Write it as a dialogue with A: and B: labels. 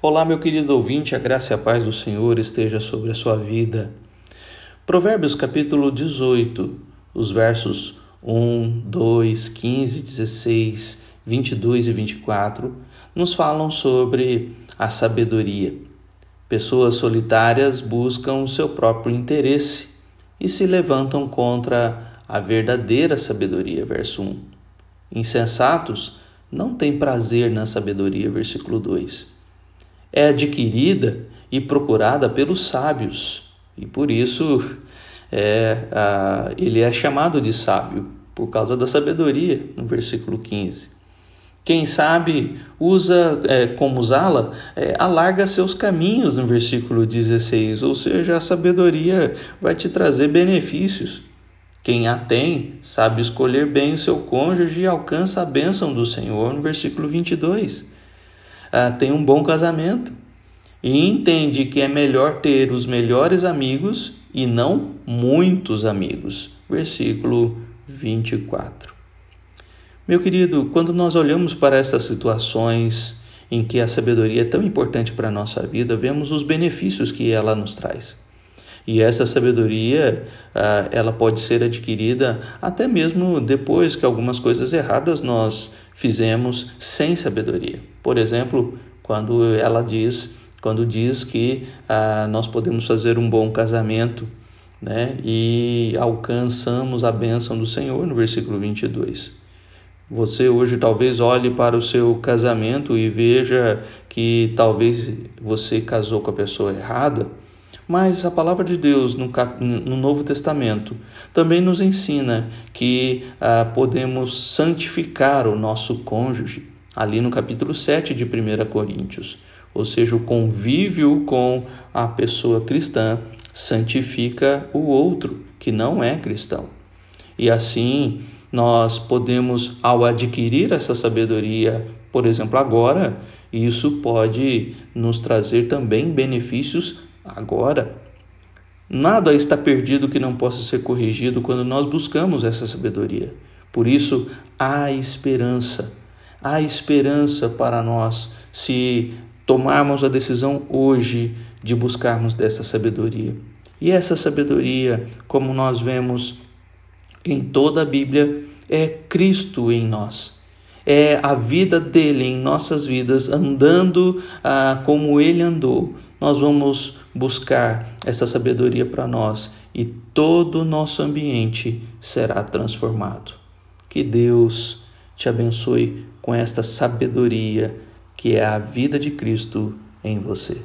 A: Olá, meu querido ouvinte, a graça e a paz do Senhor esteja sobre a sua vida. Provérbios capítulo 18, os versos 1, 2, 15, 16, 22 e 24 nos falam sobre a sabedoria. Pessoas solitárias buscam o seu próprio interesse e se levantam contra a verdadeira sabedoria. Verso 1. Insensatos não têm prazer na sabedoria. Versículo 2 é adquirida e procurada pelos sábios, e por isso é, a, ele é chamado de sábio, por causa da sabedoria, no versículo 15. Quem sabe usa é, como usá-la, é, alarga seus caminhos no versículo 16, ou seja, a sabedoria vai te trazer benefícios. Quem a tem sabe escolher bem o seu cônjuge e alcança a bênção do Senhor no versículo 22 ah, tem um bom casamento e entende que é melhor ter os melhores amigos e não muitos amigos. Versículo 24. Meu querido, quando nós olhamos para essas situações em que a sabedoria é tão importante para a nossa vida, vemos os benefícios que ela nos traz. E essa sabedoria, ah, ela pode ser adquirida até mesmo depois que algumas coisas erradas nós fizemos sem sabedoria. Por exemplo, quando ela diz, quando diz que ah, nós podemos fazer um bom casamento, né? E alcançamos a bênção do Senhor no versículo 22. Você hoje talvez olhe para o seu casamento e veja que talvez você casou com a pessoa errada mas a palavra de Deus no, no Novo Testamento também nos ensina que ah, podemos santificar o nosso cônjuge, ali no capítulo 7 de 1 Coríntios. Ou seja, o convívio com a pessoa cristã santifica o outro que não é cristão. E assim nós podemos, ao adquirir essa sabedoria, por exemplo, agora, isso pode nos trazer também benefícios agora. Nada está perdido que não possa ser corrigido quando nós buscamos essa sabedoria. Por isso, há esperança. Há esperança para nós se tomarmos a decisão hoje de buscarmos dessa sabedoria. E essa sabedoria, como nós vemos em toda a Bíblia, é Cristo em nós. É a vida dele em nossas vidas, andando ah, como ele andou, nós vamos buscar essa sabedoria para nós e todo o nosso ambiente será transformado. Que Deus te abençoe com esta sabedoria que é a vida de Cristo em você.